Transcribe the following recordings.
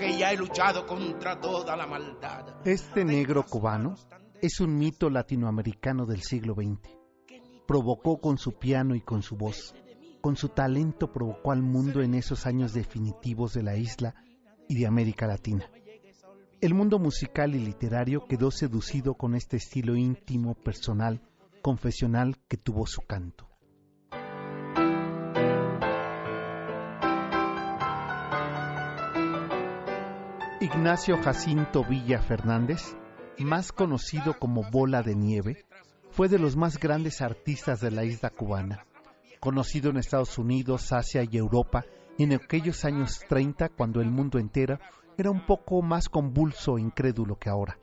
que ya he luchado contra toda la maldad. Este negro cubano es un mito latinoamericano del siglo XX. Provocó con su piano y con su voz. Con su talento provocó al mundo en esos años definitivos de la isla y de América Latina. El mundo musical y literario quedó seducido con este estilo íntimo, personal, confesional que tuvo su canto. Ignacio Jacinto Villa Fernández, más conocido como Bola de Nieve, fue de los más grandes artistas de la isla cubana, conocido en Estados Unidos, Asia y Europa en aquellos años 30 cuando el mundo entero era un poco más convulso e incrédulo que ahora.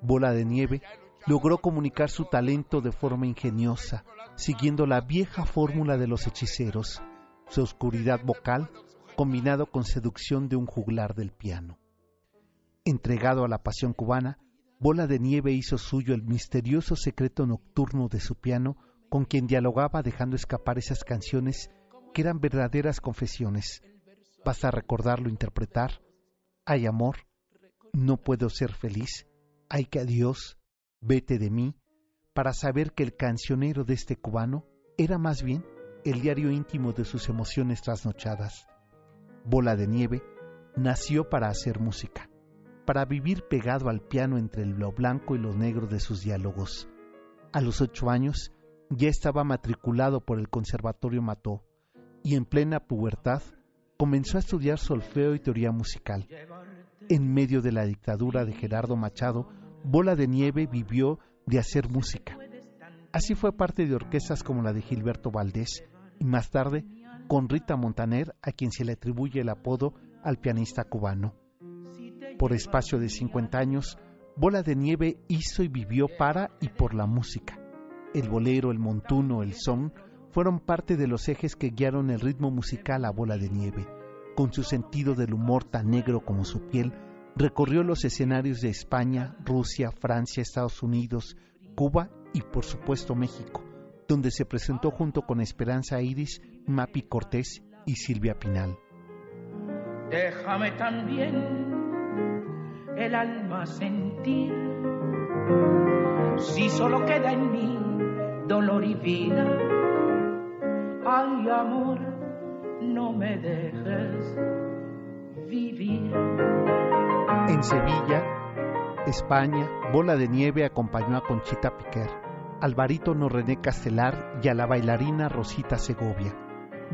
Bola de Nieve logró comunicar su talento de forma ingeniosa, siguiendo la vieja fórmula de los hechiceros, su oscuridad vocal combinado con seducción de un juglar del piano. Entregado a la pasión cubana, Bola de Nieve hizo suyo el misterioso secreto nocturno de su piano con quien dialogaba dejando escapar esas canciones que eran verdaderas confesiones. Basta recordarlo interpretar. Hay amor, no puedo ser feliz, hay que adiós, vete de mí, para saber que el cancionero de este cubano era más bien el diario íntimo de sus emociones trasnochadas. Bola de Nieve nació para hacer música para vivir pegado al piano entre lo blanco y lo negro de sus diálogos. A los ocho años ya estaba matriculado por el Conservatorio Mató y en plena pubertad comenzó a estudiar solfeo y teoría musical. En medio de la dictadura de Gerardo Machado, Bola de Nieve vivió de hacer música. Así fue parte de orquestas como la de Gilberto Valdés y más tarde con Rita Montaner, a quien se le atribuye el apodo al pianista cubano por espacio de 50 años, Bola de Nieve hizo y vivió para y por la música. El bolero, el montuno, el son fueron parte de los ejes que guiaron el ritmo musical a Bola de Nieve. Con su sentido del humor tan negro como su piel, recorrió los escenarios de España, Rusia, Francia, Estados Unidos, Cuba y por supuesto México, donde se presentó junto con Esperanza Iris, Mapi Cortés y Silvia Pinal. Déjame también el alma sentir. Si solo queda en mí dolor y vida, ay amor, no me dejes vivir. En Sevilla, España, Bola de Nieve acompañó a Conchita Piquer, al barítono René Castelar y a la bailarina Rosita Segovia.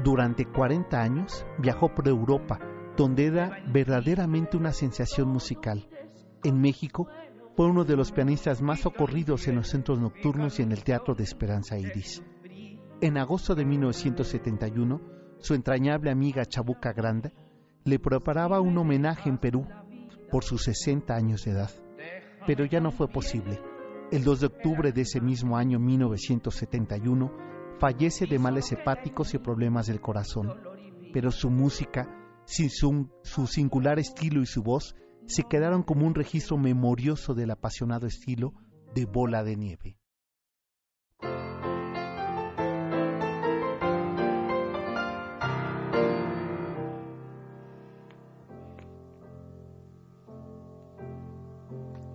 Durante 40 años viajó por Europa, donde era verdaderamente una sensación musical. En México fue uno de los pianistas más ocurridos en los centros nocturnos y en el Teatro de Esperanza Iris. En agosto de 1971, su entrañable amiga Chabuca Granda le preparaba un homenaje en Perú por sus 60 años de edad, pero ya no fue posible. El 2 de octubre de ese mismo año 1971 fallece de males hepáticos y problemas del corazón, pero su música sin su, su singular estilo y su voz, se quedaron como un registro memorioso del apasionado estilo de bola de nieve.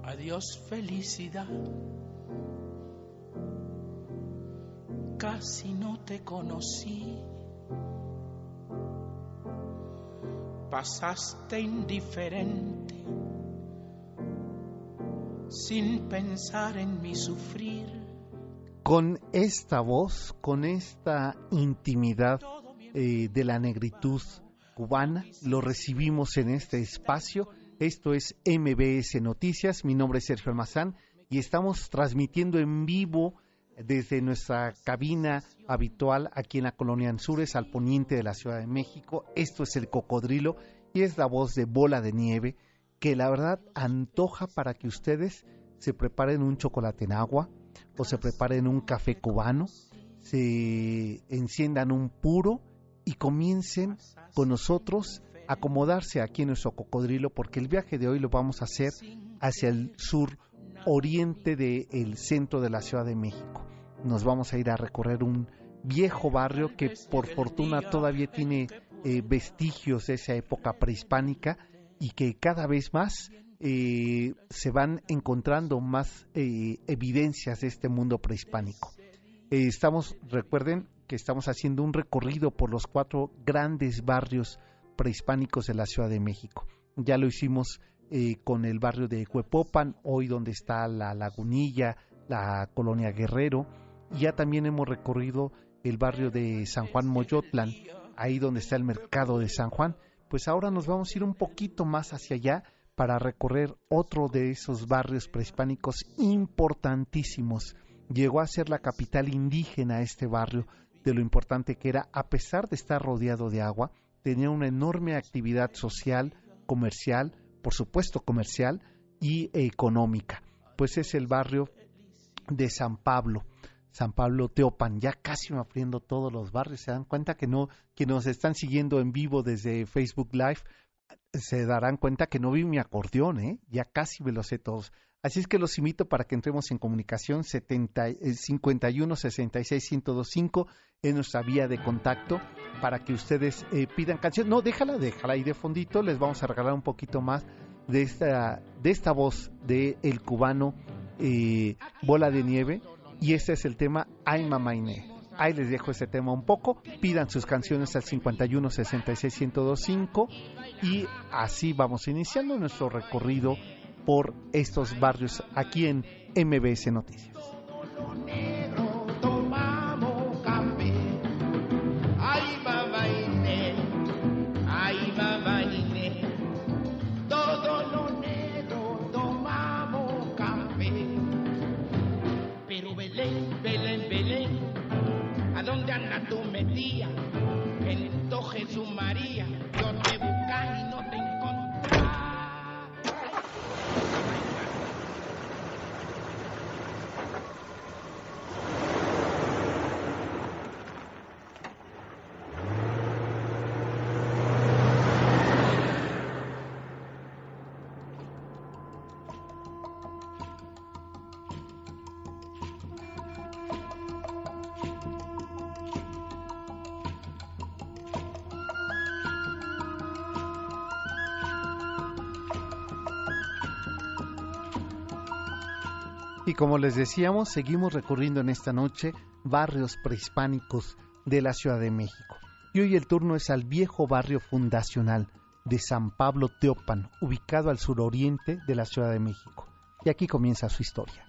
Adiós felicidad, casi no te conocí. Pasaste indiferente sin pensar en mi sufrir. Con esta voz, con esta intimidad eh, de la negritud cubana, lo recibimos en este espacio. Esto es MBS Noticias. Mi nombre es Sergio Almazán y estamos transmitiendo en vivo desde nuestra cabina habitual aquí en la colonia Anzures, al poniente de la Ciudad de México. Esto es el cocodrilo y es la voz de Bola de Nieve que la verdad antoja para que ustedes se preparen un chocolate en agua o se preparen un café cubano, se enciendan un puro y comiencen con nosotros a acomodarse aquí en nuestro cocodrilo porque el viaje de hoy lo vamos a hacer hacia el sur oriente del centro de la Ciudad de México. Nos vamos a ir a recorrer un viejo barrio que por fortuna todavía tiene eh, vestigios de esa época prehispánica y que cada vez más eh, se van encontrando más eh, evidencias de este mundo prehispánico. Eh, estamos, recuerden que estamos haciendo un recorrido por los cuatro grandes barrios prehispánicos de la Ciudad de México. Ya lo hicimos con el barrio de Huepopan, hoy donde está la Lagunilla, la colonia Guerrero, ya también hemos recorrido el barrio de San Juan Moyotlan, ahí donde está el mercado de San Juan, pues ahora nos vamos a ir un poquito más hacia allá para recorrer otro de esos barrios prehispánicos importantísimos. Llegó a ser la capital indígena este barrio, de lo importante que era, a pesar de estar rodeado de agua, tenía una enorme actividad social, comercial, por supuesto comercial y económica. Pues es el barrio de San Pablo. San Pablo Teopan, ya casi me abriendo todos los barrios. Se dan cuenta que no, que nos están siguiendo en vivo desde Facebook Live, se darán cuenta que no vi mi acordeón, ¿eh? ya casi me lo sé todos. Así es que los invito para que entremos en comunicación 70, 51 66 1025 en nuestra vía de contacto para que ustedes eh, pidan canción. No, déjala, déjala ahí de fondito. Les vamos a regalar un poquito más de esta, de esta voz de el cubano eh, Bola de Nieve y este es el tema Ay Mamaine. Ahí les dejo ese tema un poco. Pidan sus canciones al 51 66 1025 y así vamos iniciando nuestro recorrido por estos barrios aquí en MBS Noticias. Y como les decíamos, seguimos recorriendo en esta noche barrios prehispánicos de la Ciudad de México. Y hoy el turno es al viejo barrio fundacional de San Pablo Teopan, ubicado al suroriente de la Ciudad de México. Y aquí comienza su historia.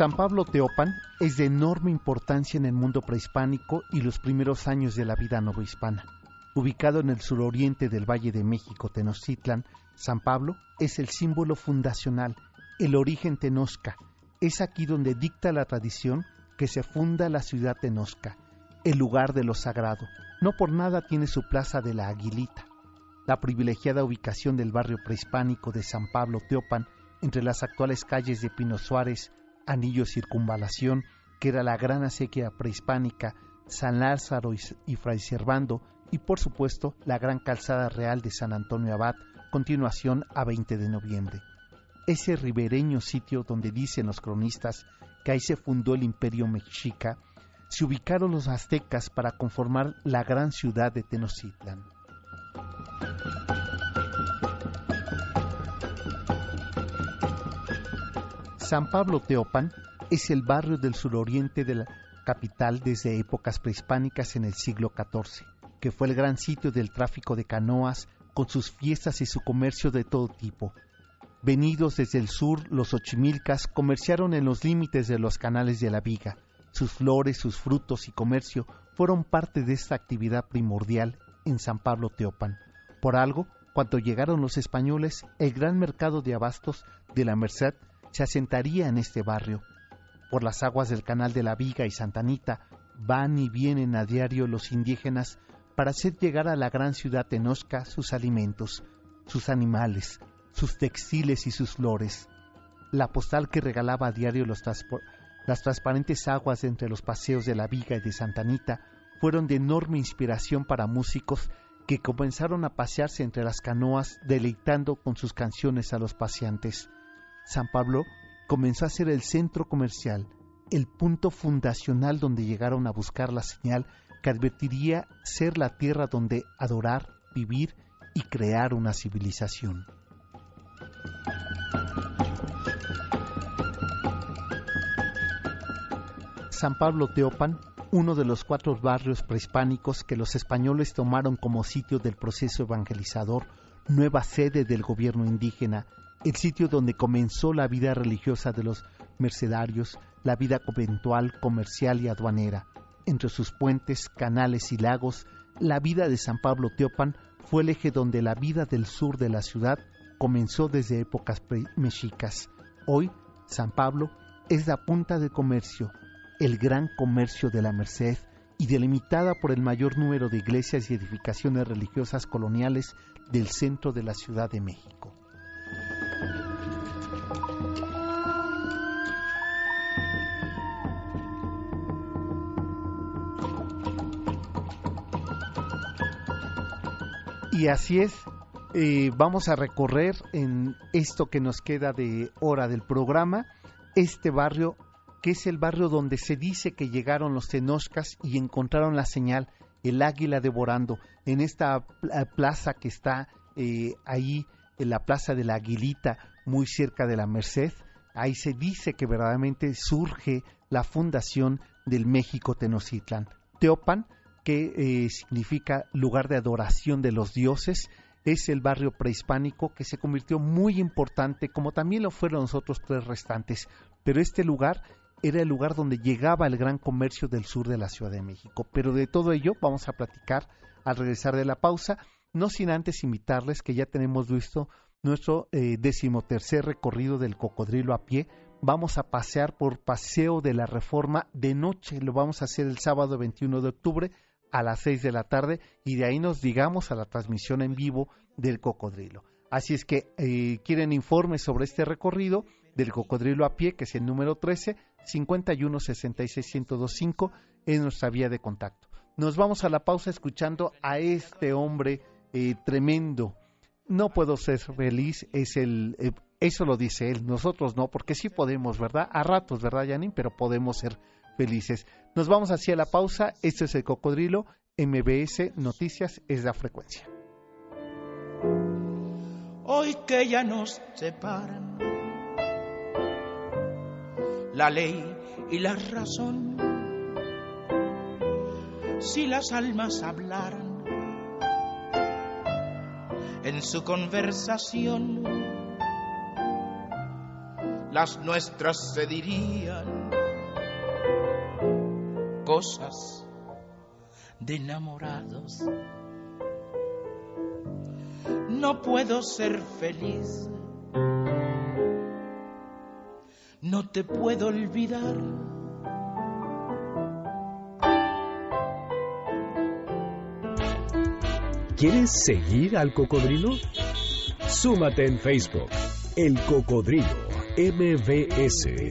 San Pablo Teopan es de enorme importancia en el mundo prehispánico y los primeros años de la vida novohispana. Ubicado en el suroriente del Valle de México, Tenochtitlan, San Pablo es el símbolo fundacional, el origen tenosca. Es aquí donde dicta la tradición que se funda la ciudad tenosca, el lugar de lo sagrado. No por nada tiene su plaza de la Aguilita. La privilegiada ubicación del barrio prehispánico de San Pablo Teopan entre las actuales calles de Pino Suárez, Anillo Circunvalación, que era la gran acequia prehispánica, San Lázaro y Fray Servando, y por supuesto la gran calzada real de San Antonio Abad, continuación a 20 de noviembre. Ese ribereño sitio donde dicen los cronistas que ahí se fundó el imperio mexica, se ubicaron los aztecas para conformar la gran ciudad de Tenochtitlan. San Pablo Teopan es el barrio del suroriente de la capital desde épocas prehispánicas en el siglo XIV, que fue el gran sitio del tráfico de canoas con sus fiestas y su comercio de todo tipo. Venidos desde el sur, los ochimilcas comerciaron en los límites de los canales de la Viga. Sus flores, sus frutos y comercio fueron parte de esta actividad primordial en San Pablo Teopan. Por algo, cuando llegaron los españoles, el gran mercado de abastos de la Merced se asentaría en este barrio. Por las aguas del canal de la Viga y Santa Anita van y vienen a diario los indígenas para hacer llegar a la gran ciudad tenosca sus alimentos, sus animales, sus textiles y sus flores. La postal que regalaba a diario los las transparentes aguas entre los paseos de la Viga y de Santa Anita fueron de enorme inspiración para músicos que comenzaron a pasearse entre las canoas deleitando con sus canciones a los paseantes. San Pablo comenzó a ser el centro comercial, el punto fundacional donde llegaron a buscar la señal que advertiría ser la tierra donde adorar, vivir y crear una civilización. San Pablo Teopan, uno de los cuatro barrios prehispánicos que los españoles tomaron como sitio del proceso evangelizador, nueva sede del gobierno indígena el sitio donde comenzó la vida religiosa de los mercedarios, la vida conventual, comercial y aduanera. Entre sus puentes, canales y lagos, la vida de San Pablo Teopan fue el eje donde la vida del sur de la ciudad comenzó desde épocas mexicas. Hoy, San Pablo es la punta de comercio, el gran comercio de la Merced y delimitada por el mayor número de iglesias y edificaciones religiosas coloniales del centro de la Ciudad de México. Y así es, eh, vamos a recorrer en esto que nos queda de hora del programa, este barrio que es el barrio donde se dice que llegaron los tenoscas y encontraron la señal, el águila devorando, en esta plaza que está eh, ahí, en la plaza de la Aguilita, muy cerca de la Merced, ahí se dice que verdaderamente surge la fundación del México Tenochtitlan. Teopan que eh, significa lugar de adoración de los dioses, es el barrio prehispánico que se convirtió muy importante, como también lo fueron los otros tres restantes. Pero este lugar era el lugar donde llegaba el gran comercio del sur de la Ciudad de México. Pero de todo ello vamos a platicar al regresar de la pausa, no sin antes invitarles que ya tenemos visto nuestro eh, decimotercer recorrido del cocodrilo a pie. Vamos a pasear por Paseo de la Reforma de noche, lo vamos a hacer el sábado 21 de octubre a las 6 de la tarde y de ahí nos digamos a la transmisión en vivo del cocodrilo. Así es que eh, quieren informes sobre este recorrido del cocodrilo a pie, que es el número 13 51 66 1025 es nuestra vía de contacto. Nos vamos a la pausa escuchando a este hombre eh, tremendo. No puedo ser feliz, es el eh, eso lo dice él, nosotros no, porque sí podemos, ¿verdad? A ratos, ¿verdad, Janine? Pero podemos ser felices. Nos vamos hacia la pausa. Esto es el cocodrilo. MBS Noticias es la frecuencia. Hoy que ya nos separan la ley y la razón, si las almas hablaran en su conversación, las nuestras se dirían cosas de enamorados. No puedo ser feliz. No te puedo olvidar. ¿Quieres seguir al cocodrilo? Súmate en Facebook. El Cocodrilo MBS.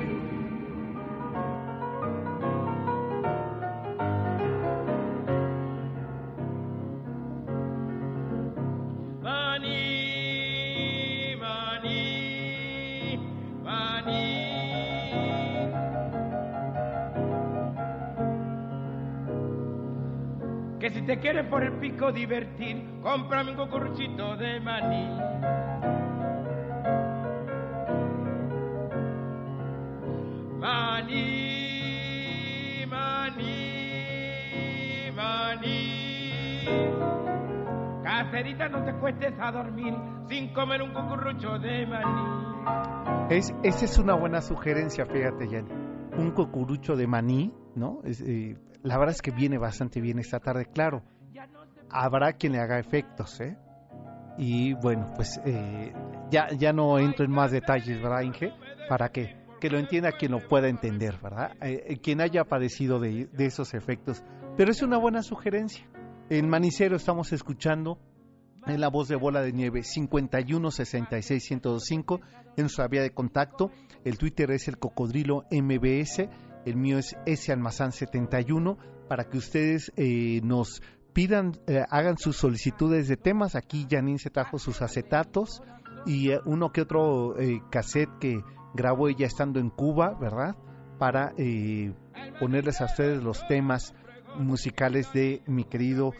Divertir, cómprame un cucuruchito de maní. Maní, maní, maní. Cacerita, no te cuestes a dormir sin comer un cucurrucho de maní. Es, esa es una buena sugerencia, fíjate, Jenny. Un cucurucho de maní, ¿no? Eh, la verdad es que viene bastante bien esta tarde, claro. Habrá quien le haga efectos, ¿eh? Y bueno, pues eh, ya, ya no entro en más detalles, ¿verdad, Inge? Para que, que lo entienda quien lo pueda entender, ¿verdad? Eh, eh, quien haya padecido de, de esos efectos. Pero es una buena sugerencia. En Manicero estamos escuchando en la voz de Bola de Nieve 51 66 1025 en nuestra vía de contacto. El Twitter es el cocodrilo MBS el mío es S Almazán 71, para que ustedes nos pidan, eh, hagan sus solicitudes de temas. Aquí Janine se trajo sus acetatos y eh, uno que otro cassette que grabó ella estando en Cuba, ¿verdad? Para ponerles a ustedes los temas musicales de mi querido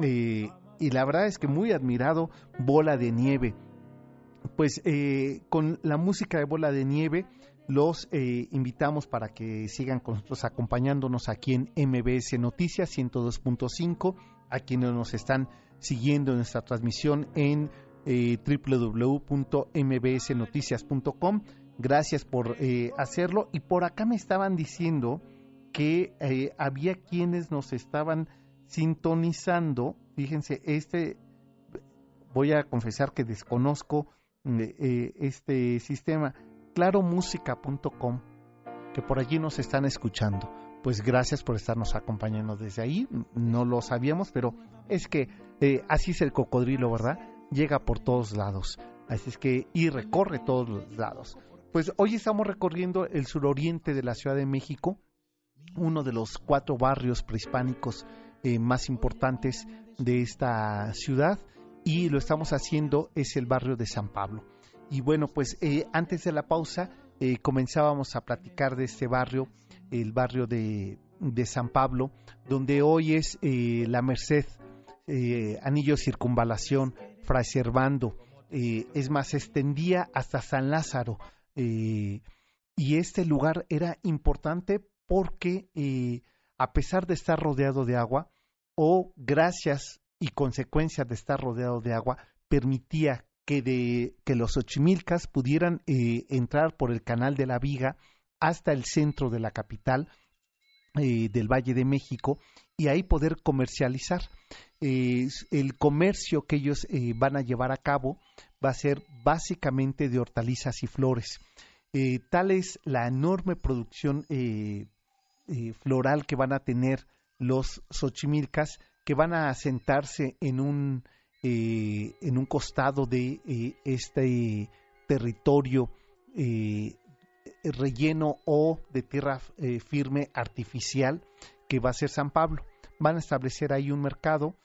y la verdad es que muy admirado Bola de Nieve. Pues con la música de Bola de Nieve los eh, invitamos para que sigan con nosotros acompañándonos aquí en MBS Noticias 102.5, a quienes nos están siguiendo en nuestra transmisión en eh, www.mbsnoticias.com. Gracias por eh, hacerlo. Y por acá me estaban diciendo que eh, había quienes nos estaban sintonizando. Fíjense, este, voy a confesar que desconozco este sistema claromúsica.com, que por allí nos están escuchando. Pues gracias por estarnos acompañando desde ahí. No lo sabíamos, pero es que eh, así es el cocodrilo, ¿verdad? Llega por todos lados. Así es que y recorre todos los lados. Pues hoy estamos recorriendo el suroriente de la Ciudad de México, uno de los cuatro barrios prehispánicos eh, más importantes de esta ciudad y lo estamos haciendo es el barrio de San Pablo. Y bueno, pues eh, antes de la pausa comenzábamos a platicar de este barrio, el barrio de, San Pablo, donde hoy es eh, La Merced, Anillo Circunvalación, Fray Servando, es más, se extendía hasta San Lázaro. y este lugar era importante porque a pesar de estar rodeado de agua, o gracias y consecuencia de estar rodeado de agua, permitía que, de, que los ochimilcas pudieran eh, entrar por el canal de la Viga hasta el centro de la capital eh, del Valle de México y ahí poder comercializar. el comercio que ellos eh, van a llevar a cabo va a ser básicamente de hortalizas y flores. tal es la enorme producción floral que van a tener los xochimilcas que van a asentarse en un eh, en un costado de eh, este territorio eh, relleno o de tierra firme artificial que va a ser San Pablo. Van a establecer ahí un mercado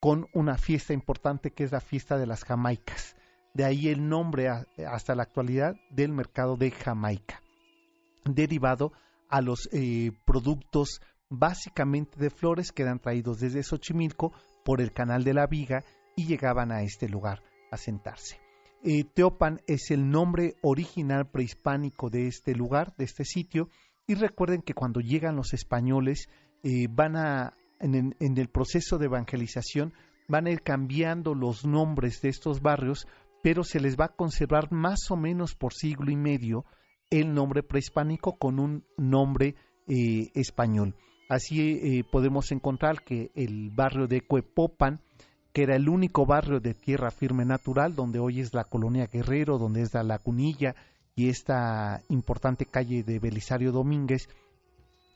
con una fiesta importante que es la fiesta de las Jamaicas. De ahí el nombre hasta la actualidad del mercado de Jamaica, derivado a los productos básicamente de flores que eran traídos desde Xochimilco por el canal de la Viga y llegaban a este lugar a sentarse. Eh, Teopan es el nombre original prehispánico de este lugar, de este sitio, y recuerden que cuando llegan los españoles eh, van a, en, el proceso de evangelización, van a ir cambiando los nombres de estos barrios, pero se les va a conservar más o menos por siglo y medio el nombre prehispánico con un nombre eh, español. Así podemos encontrar que el barrio de Cuepopan, que era el único barrio de tierra firme natural, donde hoy es la colonia Guerrero, donde es la Lacunilla y esta importante calle de Belisario Domínguez,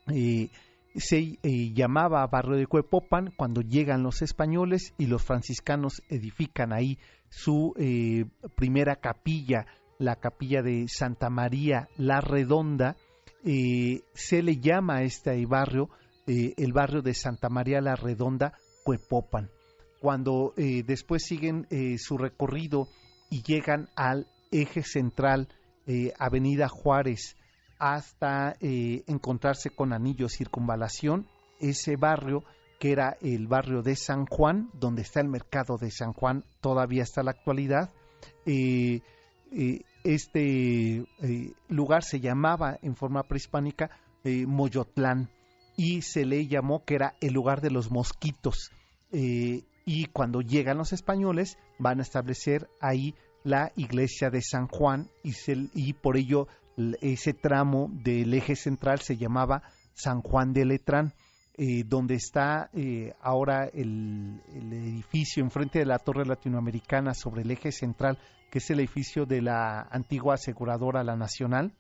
eh, se eh, llamaba barrio de Cuepopan cuando llegan los españoles y los franciscanos edifican ahí su primera capilla, la capilla de Santa María la Redonda, se le llama a este barrio eh, el barrio de Santa María la Redonda, Cuepopan. Cuando eh, después siguen eh, su recorrido y llegan al eje central, Avenida Juárez, hasta encontrarse con Anillo Circunvalación, ese barrio que era el barrio de San Juan, donde está el mercado de San Juan todavía hasta la actualidad. Eh, eh, este lugar se llamaba en forma prehispánica Moyotlán y se le llamó que era el lugar de los mosquitos. Y cuando llegan los españoles van a establecer ahí la iglesia de San Juan y, por ello ese tramo del eje central se llamaba San Juan de Letrán. Eh, donde está eh, ahora el, edificio enfrente de la Torre Latinoamericana sobre el eje central, que es el edificio de la antigua aseguradora La Nacional.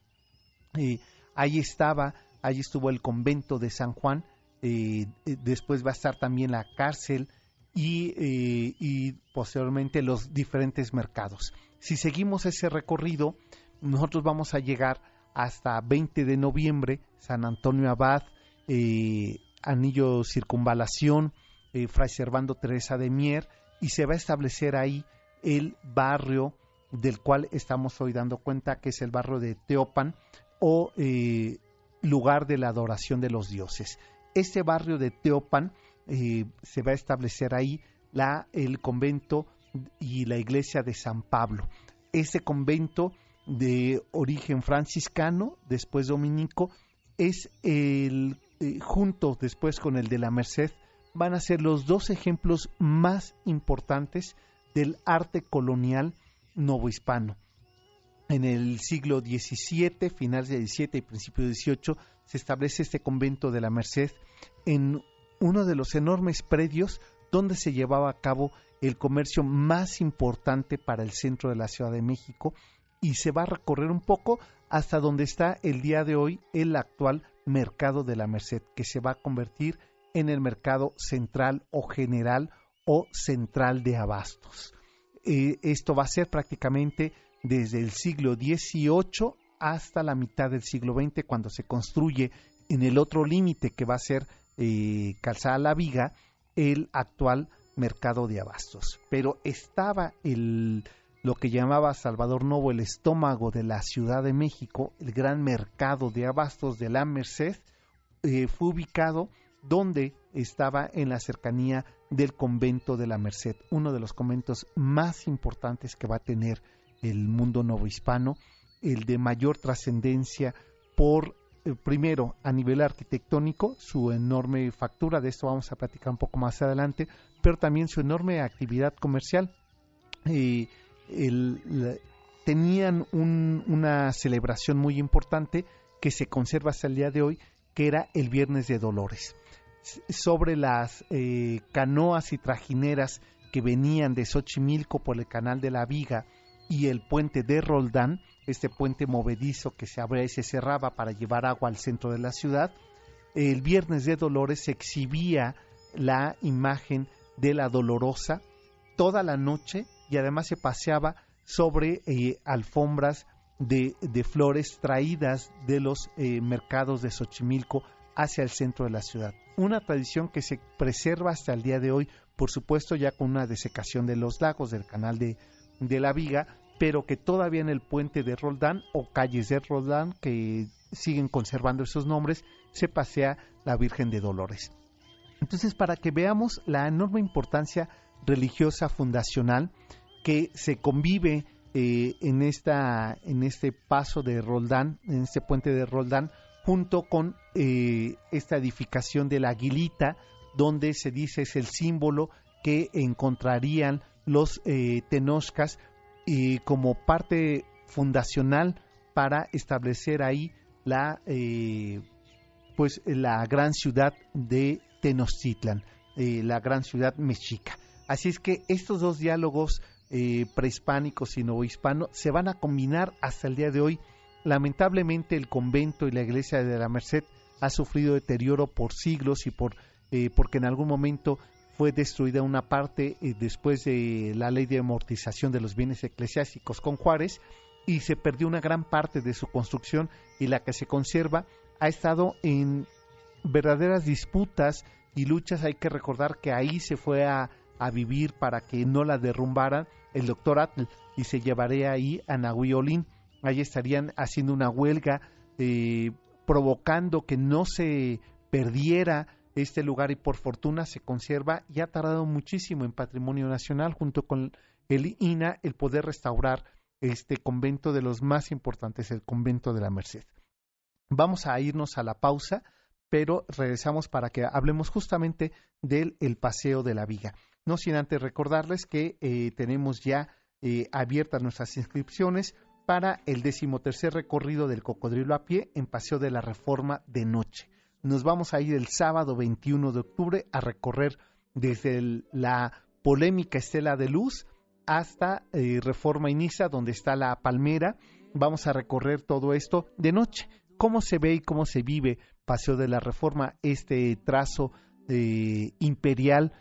Eh, ahí estaba, ahí estuvo el convento de San Juan, después va a estar también la cárcel y, y posteriormente los diferentes mercados. Si seguimos ese recorrido, nosotros vamos a llegar hasta 20 de noviembre, San Antonio Abad, eh, Anillo Circunvalación, eh, Fray Servando Teresa de Mier, y se va a establecer ahí el barrio del cual estamos hoy dando cuenta, que es el barrio de Teopan o eh, lugar de la adoración de los dioses. Este barrio de Teopan eh, se va a establecer ahí la, el convento y la iglesia de San Pablo. Este convento de origen franciscano, después dominico, es el eh, junto después con el de la Merced, van a ser los dos ejemplos más importantes del arte colonial novohispano. En el siglo XVII, finales del XVII y principio del XVIII, se establece este convento de la Merced en uno de los enormes predios donde se llevaba a cabo el comercio más importante para el centro de la Ciudad de México y se va a recorrer un poco hasta donde está el día de hoy el actual mercado de la Merced, que se va a convertir en el mercado central o general o central de abastos. Eh, esto va a ser prácticamente desde el siglo XVIII hasta la mitad del siglo XX, cuando se construye en el otro límite que va a ser eh, Calzada La Viga, el actual mercado de abastos. Pero estaba el, lo que llamaba Salvador Novo el estómago de la Ciudad de México, el gran mercado de abastos de la Merced, eh, fue ubicado donde estaba en la cercanía del convento de la Merced, uno de los conventos más importantes que va a tener el mundo novohispano, el de mayor trascendencia por, eh, primero, a nivel arquitectónico, su enorme factura, de esto vamos a platicar un poco más adelante, pero también su enorme actividad comercial. Tenían una celebración muy importante que se conserva hasta el día de hoy, que era el Viernes de Dolores. Sobre las eh, canoas y trajineras que venían de Xochimilco por el canal de la Viga y el puente de Roldán, este puente movedizo que se abría y se cerraba para llevar agua al centro de la ciudad, el Viernes de Dolores se exhibía la imagen de la Dolorosa toda la noche y además se paseaba sobre eh, alfombras de, flores traídas de los eh, mercados de Xochimilco hacia el centro de la ciudad. Una tradición que se preserva hasta el día de hoy, por supuesto ya con una desecación de los lagos del canal de, de la Viga, pero que todavía en el puente de Roldán o calles de Roldán, que siguen conservando esos nombres, se pasea la Virgen de Dolores. Entonces, para que veamos la enorme importancia religiosa fundacional que se convive eh, en, esta, en este paso de Roldán, en este puente de Roldán, junto con eh, esta edificación de la Aguilita, donde se dice es el símbolo que encontrarían los eh, tenoscas como parte fundacional para establecer ahí la pues la gran ciudad de Tenochtitlan, la gran ciudad mexica. Así es que estos dos diálogos eh, prehispánicos y novohispanos se van a combinar hasta el día de hoy. Lamentablemente el convento y la iglesia de la Merced ha sufrido deterioro por siglos y por eh, porque en algún momento fue destruida una parte eh, después de la ley de amortización de los bienes eclesiásticos con Juárez y se perdió una gran parte de su construcción y la que se conserva ha estado en verdaderas disputas y luchas. Hay que recordar que ahí se fue a a vivir para que no la derrumbaran el doctor Atl y se llevaría ahí a Nahuiolín. Ahí estarían haciendo una huelga, eh, provocando que no se perdiera este lugar y por fortuna se conserva y ha tardado muchísimo en patrimonio nacional junto con el INA el poder restaurar este convento de los más importantes, el convento de la Merced. Vamos a irnos a la pausa, pero regresamos para que hablemos justamente del el paseo de la viga. No sin antes recordarles que eh, tenemos ya eh, abiertas nuestras inscripciones para el decimotercer recorrido del cocodrilo a pie en Paseo de la Reforma de noche. Nos vamos a ir el sábado 21 de octubre a recorrer desde la polémica Estela de Luz hasta eh, Reforma Inicia, donde está la Palmera. Vamos a recorrer todo esto de noche. ¿Cómo se ve y cómo se vive Paseo de la Reforma, este trazo eh, imperial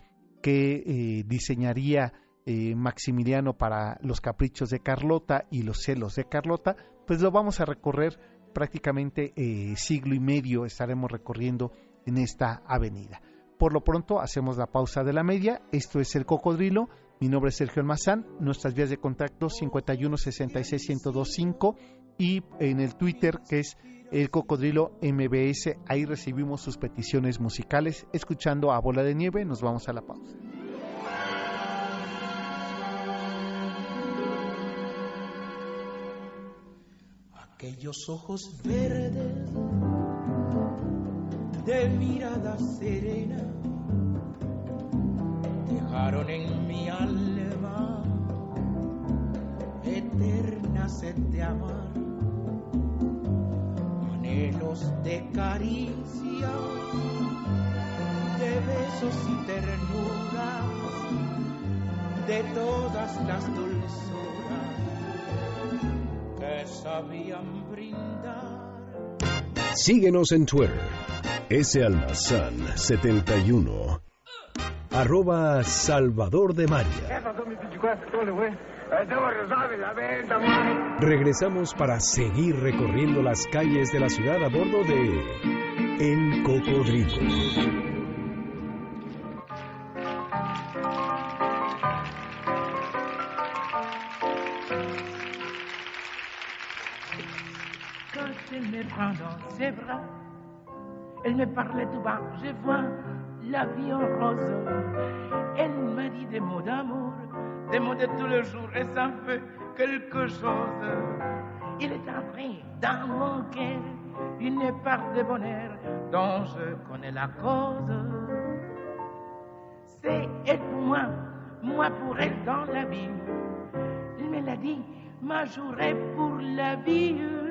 que eh, diseñaría Maximiliano para los caprichos de Carlota y los celos de Carlota? Pues lo vamos a recorrer prácticamente siglo y medio, estaremos recorriendo en esta avenida. Por lo pronto hacemos la pausa de la media. Esto es el cocodrilo. Mi nombre es Sergio Almazán, nuestras vías de contacto 51 66 1025 y en el Twitter que es el Cocodrilo MBS. Ahí recibimos sus peticiones musicales. Escuchando a Bola de Nieve, nos vamos a la pausa. Aquellos ojos verdes de mirada serena dejaron en mi alma eterna sed de amar, anhelos de caricia, de besos y ternuras, de todas las dulzuras que sabían brindar. Síguenos en Twitter, S. Almazán 71 arroba Salvador de María. Regresamos para seguir recorriendo las calles de la ciudad a bordo de El Cocodrilo. Ses bras, elle me parlait tout bas, je vois la vie en rose. Elle m'a dit des mots d'amour, des mots de tous les jours, et ça fait quelque chose. Il est entré dans mon cœur une part de bonheur dont je connais la cause. C'est elle pour moi, moi pour elle dans la vie. Il me l'a dit, ma journée pour la vie.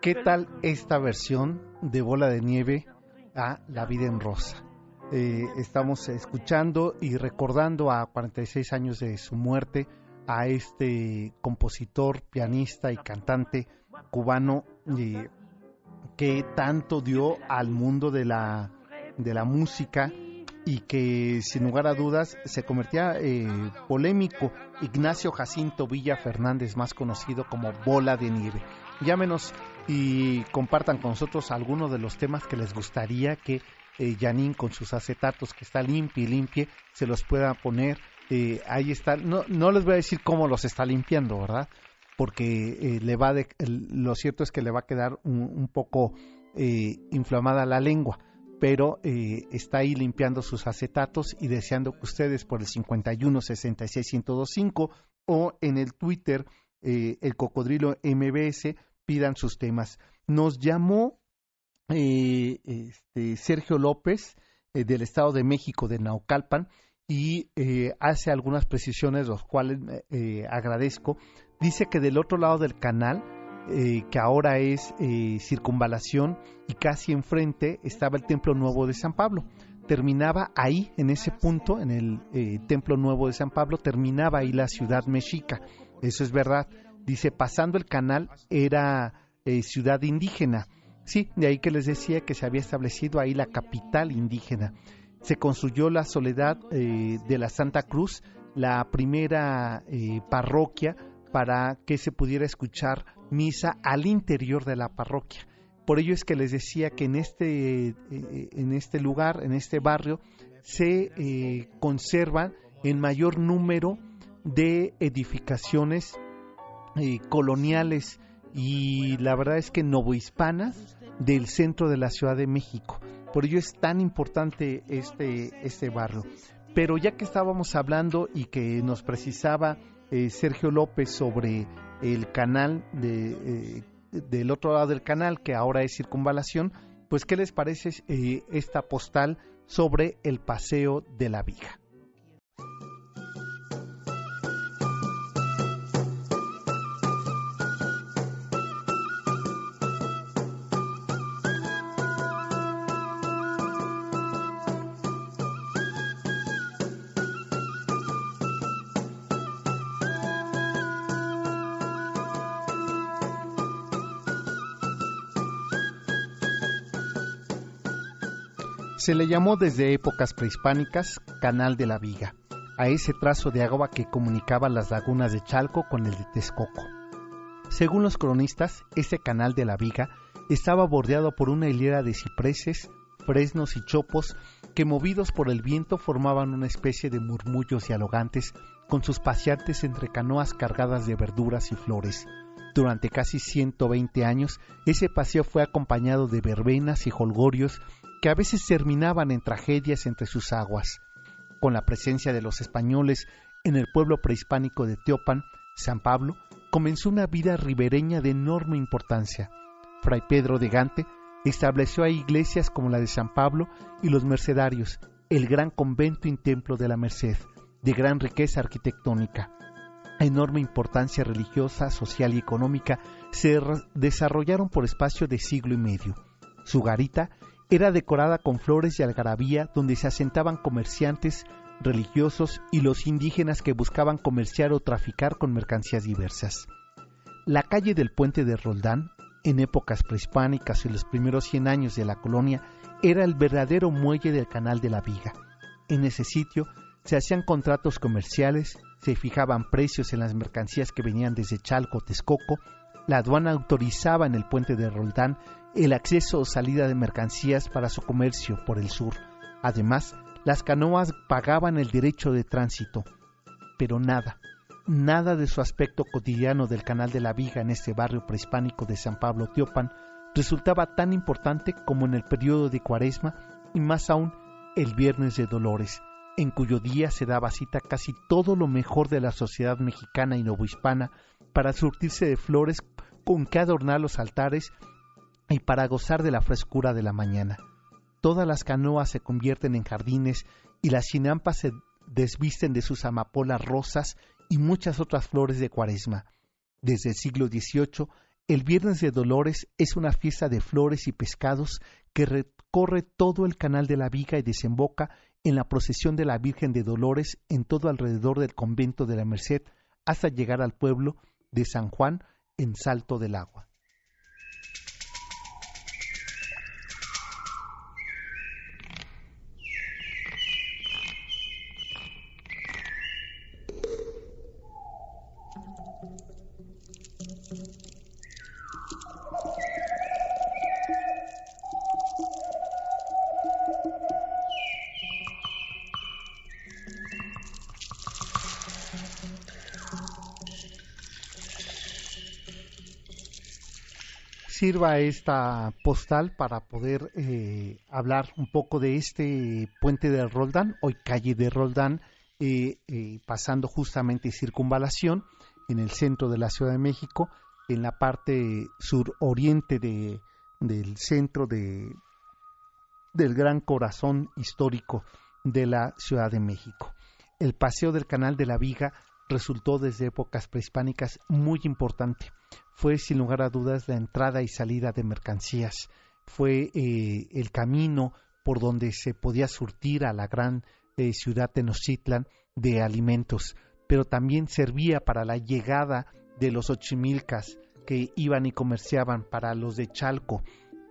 ¿Qué tal esta versión de Bola de Nieve a La vida en rosa? Eh, estamos escuchando y recordando a 46 años de su muerte a este compositor, pianista y cantante cubano eh, que tanto dio al mundo de la, de la música y que sin lugar a dudas se convertía eh, polémico. Ignacio Jacinto Villa Fernández, más conocido como Bola de Nieve. Llámenos y compartan con nosotros algunos de los temas que les gustaría que eh, Janine con sus acetatos que está limpia y limpie se los pueda poner. Eh, ahí está, no, no les voy a decir cómo los está limpiando, ¿verdad? Porque eh, le va de, lo cierto es que le va a quedar un, poco eh, inflamada la lengua, pero eh, está ahí limpiando sus acetatos y deseando que ustedes por el 51 66 1025 o en el Twitter el cocodrilo MBS pidan sus temas. Nos llamó este, Sergio López del Estado de México de Naucalpan y hace algunas precisiones, los cuales agradezco dice que del otro lado del canal, eh, que ahora es eh, circunvalación y casi enfrente estaba el Templo Nuevo de San Pablo. Terminaba ahí, en ese punto, en el eh, Templo Nuevo de San Pablo, terminaba ahí la ciudad mexica. Eso es verdad. Dice, pasando el canal era ciudad indígena. Sí, de ahí que les decía que se había establecido ahí la capital indígena. Se construyó la soledad de la Santa Cruz, la primera parroquia para que se pudiera escuchar misa al interior de la parroquia. Por ello es que les decía que en este, en este lugar, en este barrio, se conservan en mayor número de edificaciones coloniales y la verdad es que novohispanas del centro de la Ciudad de México. Por ello es tan importante este, este barrio. Pero ya que estábamos hablando y que nos precisaba eh, Sergio López sobre el canal de, eh, del otro lado del canal, que ahora es circunvalación, pues ¿qué les parece eh, esta postal sobre el paseo de la viga? Se le llamó desde épocas prehispánicas Canal de la Viga, a ese trazo de agua que comunicaba las lagunas de Chalco con el de Texcoco. Según los cronistas, ese canal de la Viga estaba bordeado por una hilera de cipreses, fresnos y chopos que movidos por el viento formaban una especie de murmullos dialogantes con sus paseantes entre canoas cargadas de verduras y flores. Durante casi 120 años, ese paseo fue acompañado de verbenas y holgorios que a veces terminaban en tragedias entre sus aguas. Con la presencia de los españoles en el pueblo prehispánico de Teopan, San Pablo, comenzó una vida ribereña de enorme importancia. Fray Pedro de Gante estableció ahí iglesias como la de San Pablo y los Mercedarios, el gran convento y templo de la Merced, de gran riqueza arquitectónica. enorme importancia religiosa, social y económica se desarrollaron por espacio de siglo y medio. Su garita era decorada con flores y algarabía donde se asentaban comerciantes, religiosos y los indígenas que buscaban comerciar o traficar con mercancías diversas. La calle del puente de Roldán, en épocas prehispánicas y los primeros 100 años de la colonia, era el verdadero muelle del canal de la Viga. En ese sitio se hacían contratos comerciales, se fijaban precios en las mercancías que venían desde Chalco Texcoco, la aduana autorizaba en el puente de Roldán el acceso o salida de mercancías para su comercio por el sur. Además, las canoas pagaban el derecho de tránsito. Pero nada, nada de su aspecto cotidiano del Canal de la Viga en este barrio prehispánico de San Pablo Teopan resultaba tan importante como en el periodo de Cuaresma y más aún el Viernes de Dolores, en cuyo día se daba cita casi todo lo mejor de la sociedad mexicana y novohispana para surtirse de flores con que adornar los altares y para gozar de la frescura de la mañana. Todas las canoas se convierten en jardines y las chinampas se desvisten de sus amapolas rosas y muchas otras flores de cuaresma. Desde el siglo XVIII, el Viernes de Dolores es una fiesta de flores y pescados que recorre todo el canal de la Viga y desemboca en la procesión de la Virgen de Dolores en todo alrededor del convento de la Merced hasta llegar al pueblo de San Juan en Salto del Agua. Sirva esta postal para poder eh, hablar un poco de este puente de Roldán, hoy calle de Roldán, eh, eh, pasando justamente circunvalación en el centro de la Ciudad de México, en la parte suroriente de, del centro de, del gran corazón histórico de la Ciudad de México. El paseo del Canal de la Viga resultó desde épocas prehispánicas muy importante fue sin lugar a dudas la entrada y salida de mercancías, fue eh, el camino por donde se podía surtir a la gran eh, ciudad Tenochtitlan de alimentos, pero también servía para la llegada de los ochimilcas que iban y comerciaban para los de Chalco,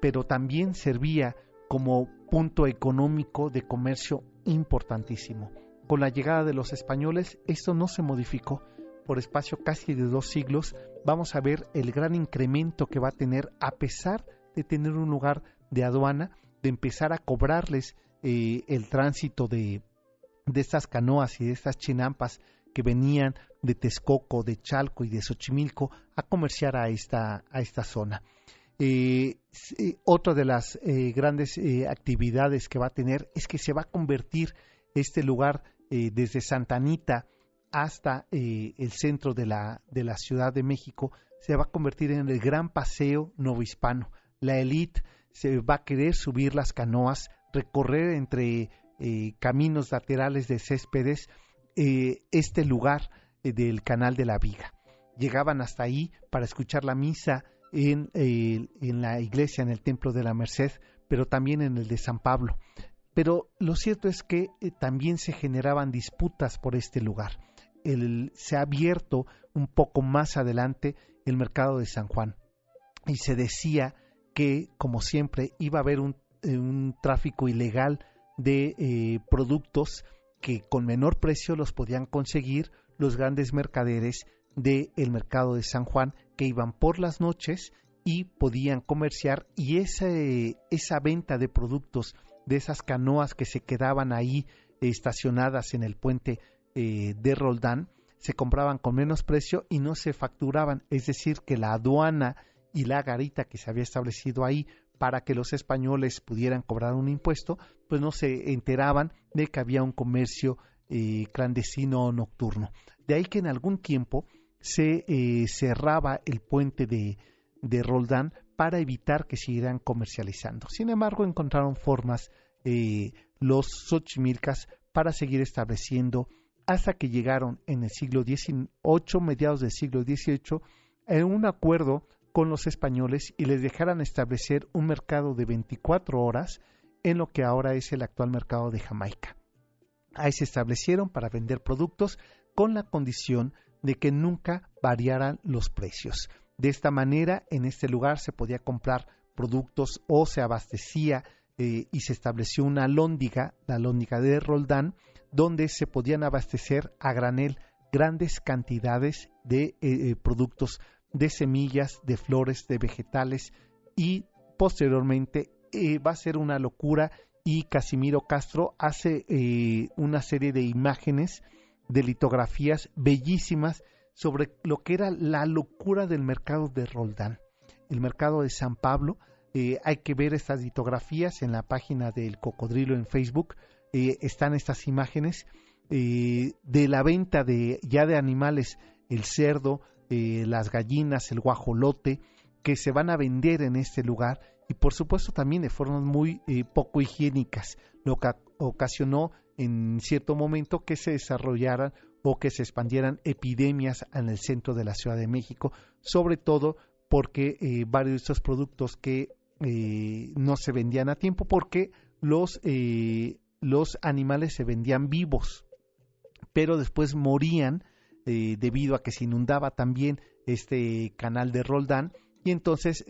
pero también servía como punto económico de comercio importantísimo. Con la llegada de los españoles esto no se modificó, por espacio casi de dos siglos, vamos a ver el gran incremento que va a tener a pesar de tener un lugar de aduana, de empezar a cobrarles eh, el tránsito de, de estas canoas y de estas chinampas que venían de Texcoco, de Chalco y de Xochimilco a comerciar a esta, a esta zona. Eh, otra de las eh, grandes eh, actividades que va a tener es que se va a convertir este lugar desde Santa Anita hasta el centro de la, de la Ciudad de México, se va a convertir en el gran paseo novohispano. La élite se va a querer subir las canoas, recorrer entre caminos laterales de céspedes este lugar del Canal de la Viga. Llegaban hasta ahí para escuchar la misa en, en la iglesia, en el Templo de la Merced, pero también en el de San Pablo. Pero lo cierto es que eh, también se generaban disputas por este lugar. Se ha abierto un poco más adelante el mercado de San Juan. Y se decía que, como siempre, iba a haber un, eh, tráfico ilegal de eh, productos que con menor precio los podían conseguir los grandes mercaderes del mercado de San Juan que iban por las noches y podían comerciar. Y esa venta de productos de esas canoas que se quedaban ahí estacionadas en el puente eh, de Roldán se compraban con menos precio y no se facturaban, es decir, que la aduana y la garita que se había establecido ahí para que los españoles pudieran cobrar un impuesto, pues no se enteraban de que había un comercio eh, clandestino nocturno. De ahí que en algún tiempo se eh, cerraba el puente de, de, Roldán para evitar que siguieran comercializando. Sin embargo, encontraron formas eh, los Xochimilcas para seguir estableciendo hasta que llegaron en el siglo XVIII, mediados del siglo XVIII, en un acuerdo con los españoles y les dejaran establecer un mercado de 24 horas en lo que ahora es el actual mercado de Jamaica. Ahí se establecieron para vender productos con la condición de que nunca variaran los precios. De esta manera, en este lugar se podía comprar productos o se abastecía eh, y se estableció una lóndiga, la lóndiga de Roldán, donde se podían abastecer a granel grandes cantidades de eh, eh, productos de semillas, de flores, de vegetales y posteriormente va a ser una locura y Casimiro Castro hace una serie de imágenes de litografías bellísimas sobre lo que era la locura del mercado de Roldán, el mercado de San Pablo. Eh, hay que ver estas litografías en la página del cocodrilo en Facebook. Eh, están estas imágenes eh, de la venta de ya de animales, el cerdo, las gallinas, el guajolote, que se van a vender en este lugar y por supuesto también de formas muy poco higiénicas, lo que ocasionó en cierto momento que se desarrollaran o que se expandieran epidemias en el centro de la Ciudad de México, sobre todo porque varios de estos productos que eh, no se vendían a tiempo porque los, eh, los animales se vendían vivos, pero después morían debido a que se inundaba también este canal de Roldán y entonces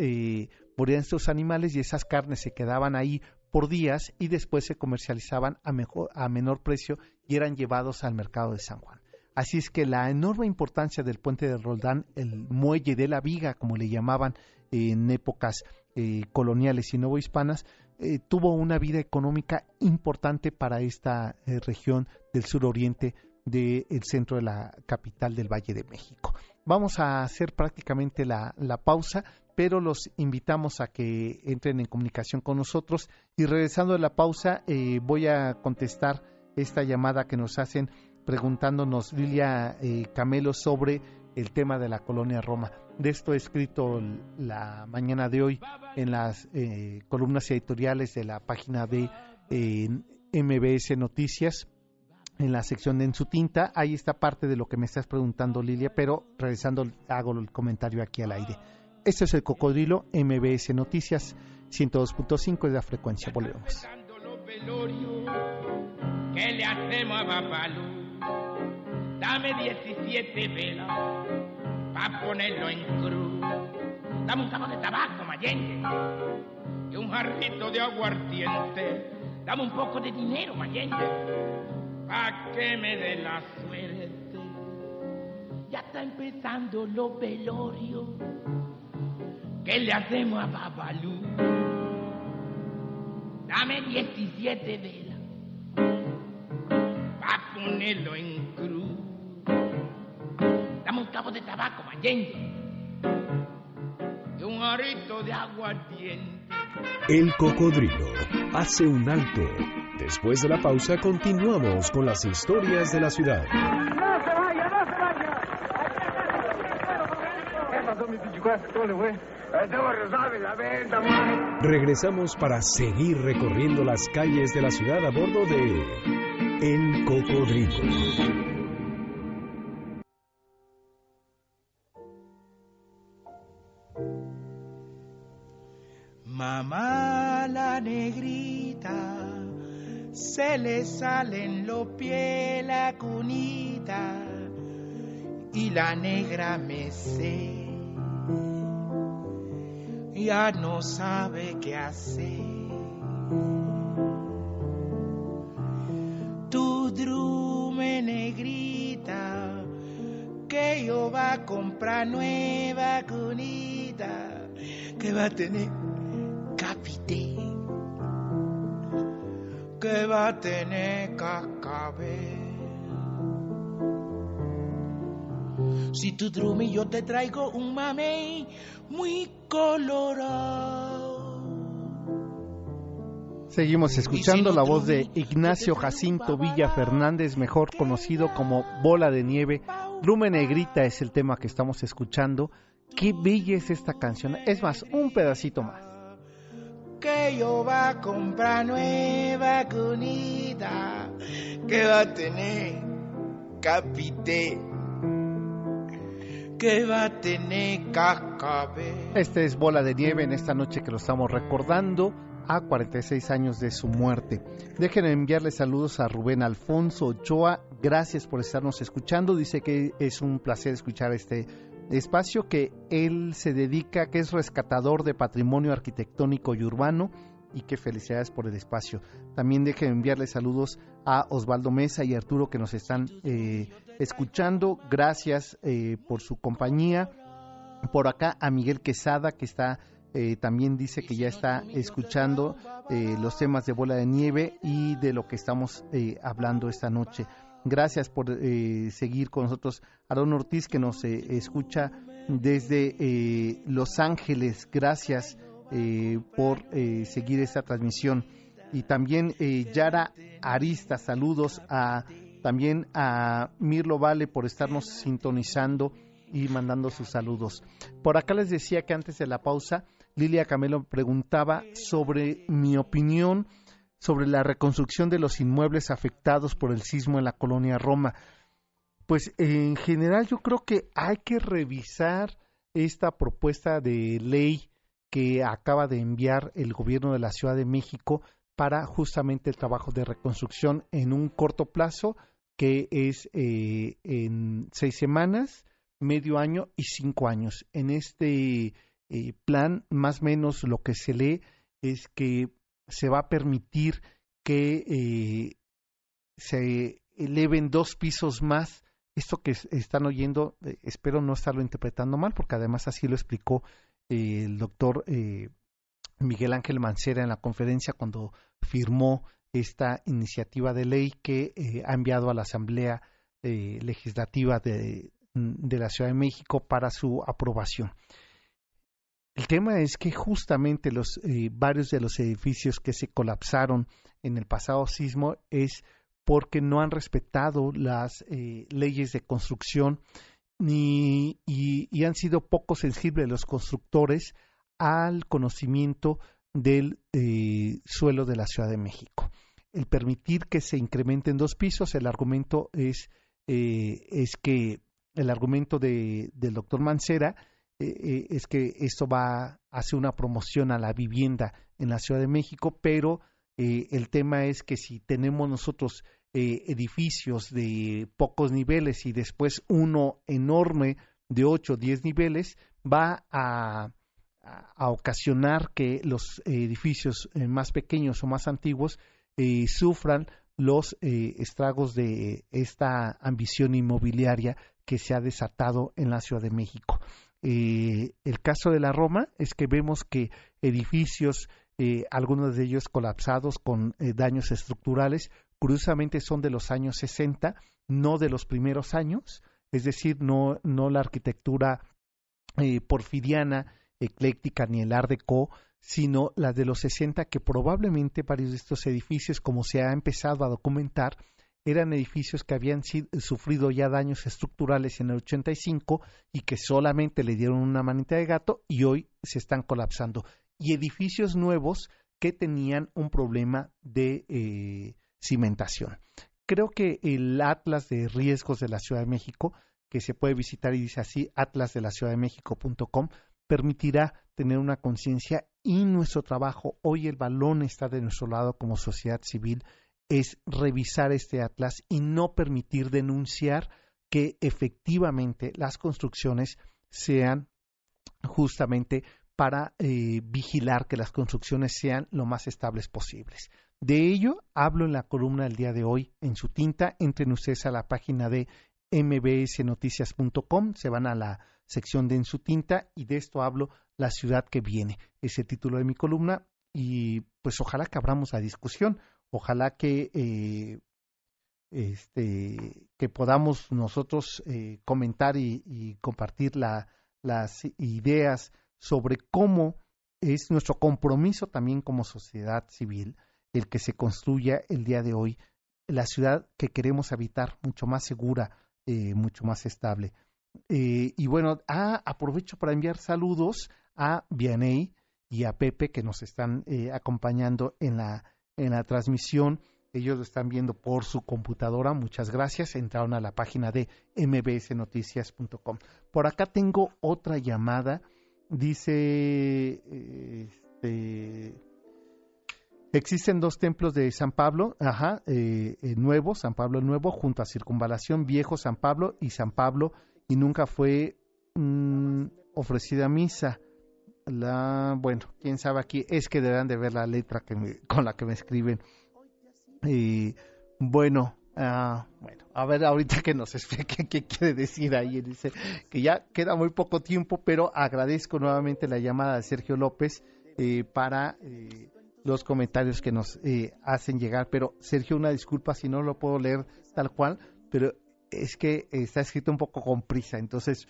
morían estos animales y esas carnes se quedaban ahí por días y después se comercializaban a, mejor, a menor precio y eran llevados al mercado de San Juan. Así es que la enorme importancia del puente de Roldán, el muelle de la viga, como le llamaban en épocas eh, coloniales y novohispanas, eh, tuvo una vida económica importante para esta eh, región del suroriente del centro de la capital del Valle de México. Vamos a hacer prácticamente la, la pausa, pero los invitamos a que entren en comunicación con nosotros. Y regresando a la pausa, eh, voy a contestar esta llamada que nos hacen preguntándonos Lilia Camelo sobre el tema de la colonia Roma. De esto he escrito la mañana de hoy en las eh, columnas editoriales de la página de MBS Noticias, en la sección de En su tinta. Ahí está parte de lo que me estás preguntando, Lilia, pero regresando hago el comentario aquí al aire. Este es el Cocodrilo MBS Noticias 102.5 de la frecuencia. Volvemos. ¿Qué le hacemos a Babalu? Dame 17 velas para ponerlo en cruz. Dame un cabo de tabaco, Mayenge, y un jarrito de aguardiente. Dame un poco de dinero, Mayenge, para que me dé la suerte. Ya está empezando los velorios ¿Qué le hacemos a Babalú? Dame 17 velas para ponerlo en cruz. Dame un cabo de tabaco mayendo y un arito de aguardiente. El cocodrilo hace un alto. Después de la pausa continuamos con las historias de la ciudad. No se vaya, no se vaya. ¿Qué pasó, mi pichicuazo? ¿Cómo le fue? Regresamos para seguir recorriendo las calles de la ciudad a bordo de El Cocodrilo. Mamá la negrita, se le salen los pies la cunita y la negra me sé. Ya no sabe qué hacer. Drume negrita, que yo va a comprar nueva cunita, que va a tener capité, que va a tener cascabel. Si tu drume yo te traigo un mamey muy colorado. Seguimos escuchando la voz de Ignacio Jacinto Villa Fernández, mejor conocido como Bola de Nieve. Lume Negrita es el tema que estamos escuchando. Qué bella es esta canción. Es más, un pedacito más. Que yo va a comprar nueva cunita, que va a tener capité, que va a tener cascabel. Este es Bola de Nieve en esta noche que lo estamos recordando a 46 años de su muerte. Dejen enviarle saludos a Rubén Alfonso Ochoa. Gracias por estarnos escuchando. Dice que es un placer escuchar este espacio que él se dedica, que es rescatador de patrimonio arquitectónico y urbano y que felicidades por el espacio. También dejen enviarle saludos a Osvaldo Mesa y Arturo que nos están eh, escuchando. Gracias eh, por su compañía. Por acá a Miguel Quesada que está eh, también dice que ya está escuchando eh, los temas de bola de nieve y de lo que estamos eh, hablando esta noche. Gracias por eh, seguir con nosotros. Aaron Ortiz que nos eh, escucha desde Los Ángeles. Gracias por seguir esta transmisión. Y también Yara Arista, saludos a también a Mirlo Vale por estarnos sintonizando y mandando sus saludos. Por acá les decía que antes de la pausa, Lilia Camelo preguntaba sobre mi opinión sobre la reconstrucción de los inmuebles afectados por el sismo en la colonia Roma. Pues en general yo creo que hay que revisar esta propuesta de ley que acaba de enviar el gobierno de la Ciudad de México para justamente el trabajo de reconstrucción en un corto plazo que es eh, en seis semanas, medio año y cinco años. En este eh, plan, más o menos lo que se lee es que se va a permitir que eh, se eleven dos pisos más. Esto que están oyendo, eh, espero no estarlo interpretando mal, porque además así lo explicó eh, el doctor eh, Miguel Ángel Mancera en la conferencia cuando firmó esta iniciativa de ley que ha enviado a la Asamblea Legislativa de la Ciudad de México para su aprobación. El tema es que justamente los eh, varios de los edificios que se colapsaron en el pasado sismo es porque no han respetado las eh, leyes de construcción ni, y, han sido poco sensibles los constructores al conocimiento del eh, suelo de la Ciudad de México. El permitir que se incrementen dos pisos, el argumento es, eh, es que el argumento de, del doctor Mancera eh, eh, es que esto va a hacer una promoción a la vivienda en la Ciudad de México, pero eh, el tema es que si tenemos nosotros eh, edificios de pocos niveles y después uno enorme de 8 o 10 niveles, va a, a, ocasionar que los edificios eh, más pequeños o más antiguos sufran los estragos de esta ambición inmobiliaria que se ha desatado en la Ciudad de México. Eh, el caso de la Roma es que vemos que edificios, eh, algunos de ellos colapsados con eh, daños estructurales, curiosamente son de los años 60, no de los primeros años, es decir, no, no la arquitectura porfiriana, ecléctica ni el Art Deco, sino la de los 60 que probablemente varios de estos edificios, como se ha empezado a documentar, eran edificios que habían sufrido ya daños estructurales en el 85 y que solamente le dieron una manita de gato y hoy se están colapsando. Y edificios nuevos que tenían un problema de eh, cimentación. Creo que el Atlas de Riesgos de la Ciudad de México, que se puede visitar y dice así, atlasdelaciudaddemexico.com, permitirá tener una conciencia y nuestro trabajo, hoy el balón está de nuestro lado como sociedad civil, es revisar este atlas y no permitir denunciar que efectivamente las construcciones sean justamente para eh, vigilar que las construcciones sean lo más estables posibles. De ello hablo en la columna del día de hoy en su tinta. Entren ustedes a la página de mbsnoticias.com, se van a la sección de en su tinta y de esto hablo la ciudad que viene. Es el título de mi columna y pues ojalá que abramos la discusión. Ojalá que, eh, este, que podamos nosotros eh, comentar y, compartir la, las ideas sobre cómo es nuestro compromiso también como sociedad civil el que se construya el día de hoy la ciudad que queremos habitar, mucho más segura, eh, mucho más estable. y bueno, ah, aprovecho para enviar saludos a Vianey y a Pepe que nos están acompañando en la en la transmisión. Ellos lo están viendo por su computadora. Muchas gracias. Entraron a la página de mbsnoticias.com. Por acá tengo otra llamada. Dice, este, existen dos templos de San Pablo, ajá, eh, eh, nuevo, San Pablo Nuevo, junto a Circunvalación, Viejo San Pablo y San Pablo, y nunca fue mm, ofrecida misa la bueno quién sabe aquí es que deberán de ver la letra que con la que me escriben. Y bueno ah, bueno a ver ahorita que nos explique qué quiere decir ahí dice que ya queda muy poco tiempo pero agradezco nuevamente la llamada de Sergio López eh, para eh, los comentarios que nos eh, hacen llegar. Pero Sergio una disculpa si no lo puedo leer tal cual pero es que está escrito un poco con prisa. Entonces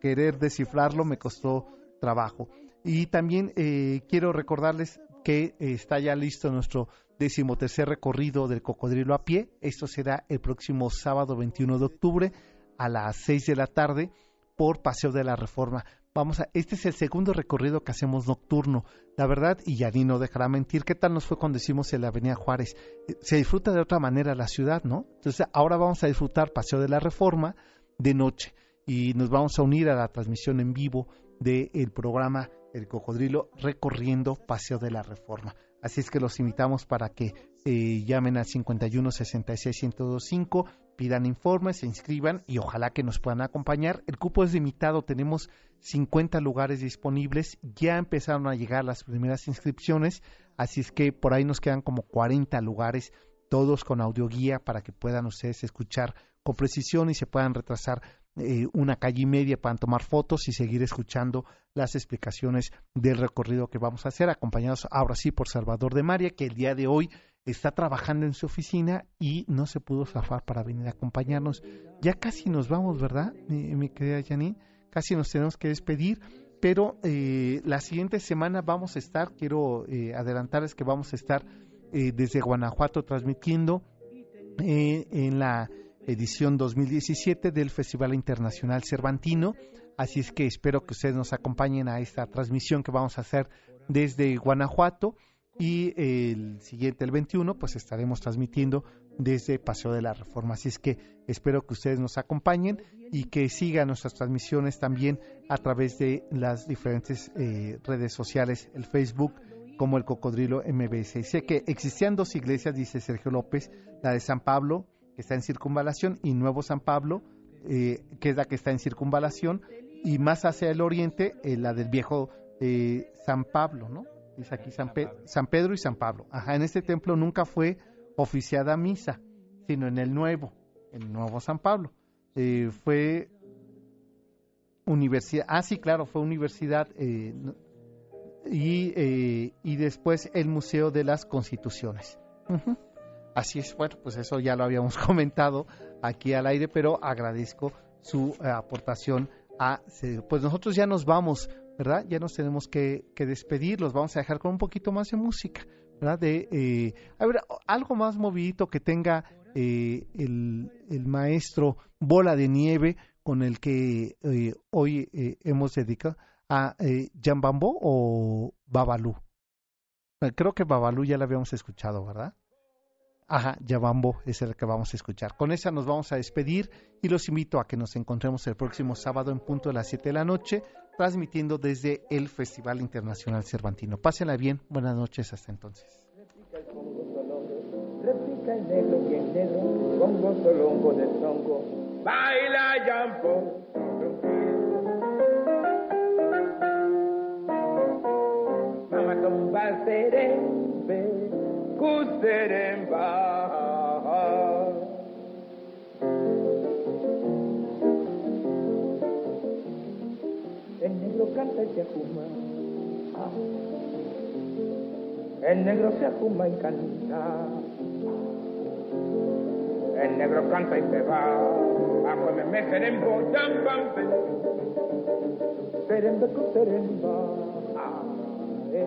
querer descifrarlo me costó trabajo. Y también eh, quiero recordarles que eh, está ya listo nuestro decimotercer recorrido del cocodrilo a pie. Esto será el próximo sábado 21 de octubre a las 6 de la tarde por Paseo de la Reforma. Vamos a, este es el segundo recorrido que hacemos nocturno. La verdad, y Yanni no dejará mentir, ¿qué tal nos fue cuando hicimos en la Avenida Juárez? Eh, se disfruta de otra manera la ciudad, ¿no? Entonces ahora vamos a disfrutar Paseo de la Reforma de noche y nos vamos a unir a la transmisión en vivo del programa El Cocodrilo recorriendo Paseo de la Reforma. Así es que los invitamos para que eh, llamen al 51 66 1025, pidan informes, se inscriban y ojalá que nos puedan acompañar. El cupo es limitado, tenemos 50 lugares disponibles, ya empezaron a llegar las primeras inscripciones, así es que por ahí nos quedan como 40 lugares, todos con audioguía para que puedan ustedes escuchar con precisión y se puedan retrasar eh, una calle y media para tomar fotos y seguir escuchando las explicaciones del recorrido que vamos a hacer, acompañados ahora sí por Salvador de María, que el día de hoy está trabajando en su oficina y no se pudo zafar para venir a acompañarnos. Ya casi nos vamos, ¿verdad, mi, querida Janine? Casi nos tenemos que despedir, pero eh, la siguiente semana vamos a estar, quiero eh, adelantarles que vamos a estar desde Guanajuato transmitiendo en la edición 2017 del Festival Internacional Cervantino. Así es que espero que ustedes nos acompañen a esta transmisión que vamos a hacer desde Guanajuato y el siguiente, el 21, pues estaremos transmitiendo desde Paseo de la Reforma. Así es que espero que ustedes nos acompañen y que sigan nuestras transmisiones también a través de las diferentes eh, redes sociales, el Facebook como el Cocodrilo MBS. Sé que existían dos iglesias, dice Sergio López, la de San Pablo que está en circunvalación, y Nuevo San Pablo, eh, que es la que está en circunvalación, y más hacia el oriente, eh, la del viejo eh, San Pablo, ¿no? Dice aquí San, San Pedro y San Pablo. Ajá, en este templo nunca fue oficiada misa, sino en el nuevo, el nuevo San Pablo. eh, fue universidad, ah sí, claro, fue universidad eh, y, y después el Museo de las Constituciones. Ujú. Así es, bueno, pues eso ya lo habíamos comentado aquí al aire, pero agradezco su eh, aportación a... Pues nosotros ya nos vamos, ¿verdad? Ya nos tenemos que, despedir, los vamos a dejar con un poquito más de música, ¿verdad? De, eh, a ver, algo más movidito que tenga eh, el, maestro Bola de Nieve con el que eh, hoy eh, hemos dedicado a Jambambo o Babalú. Creo que Babalú ya la habíamos escuchado, ¿verdad? Ajá, Yabambo es el que vamos a escuchar. Con esa nos vamos a despedir y los invito a que nos encontremos el próximo sábado en punto de las 7 de la noche, transmitiendo desde el Festival Internacional Cervantino. Pásenla bien, buenas noches, hasta entonces. Baila. Mama El negro canta y se ajuma. El negro se ajuma y canta. El negro canta y se va. Bajo me me serembo, jam bam pe. Serembe. Ah, eh.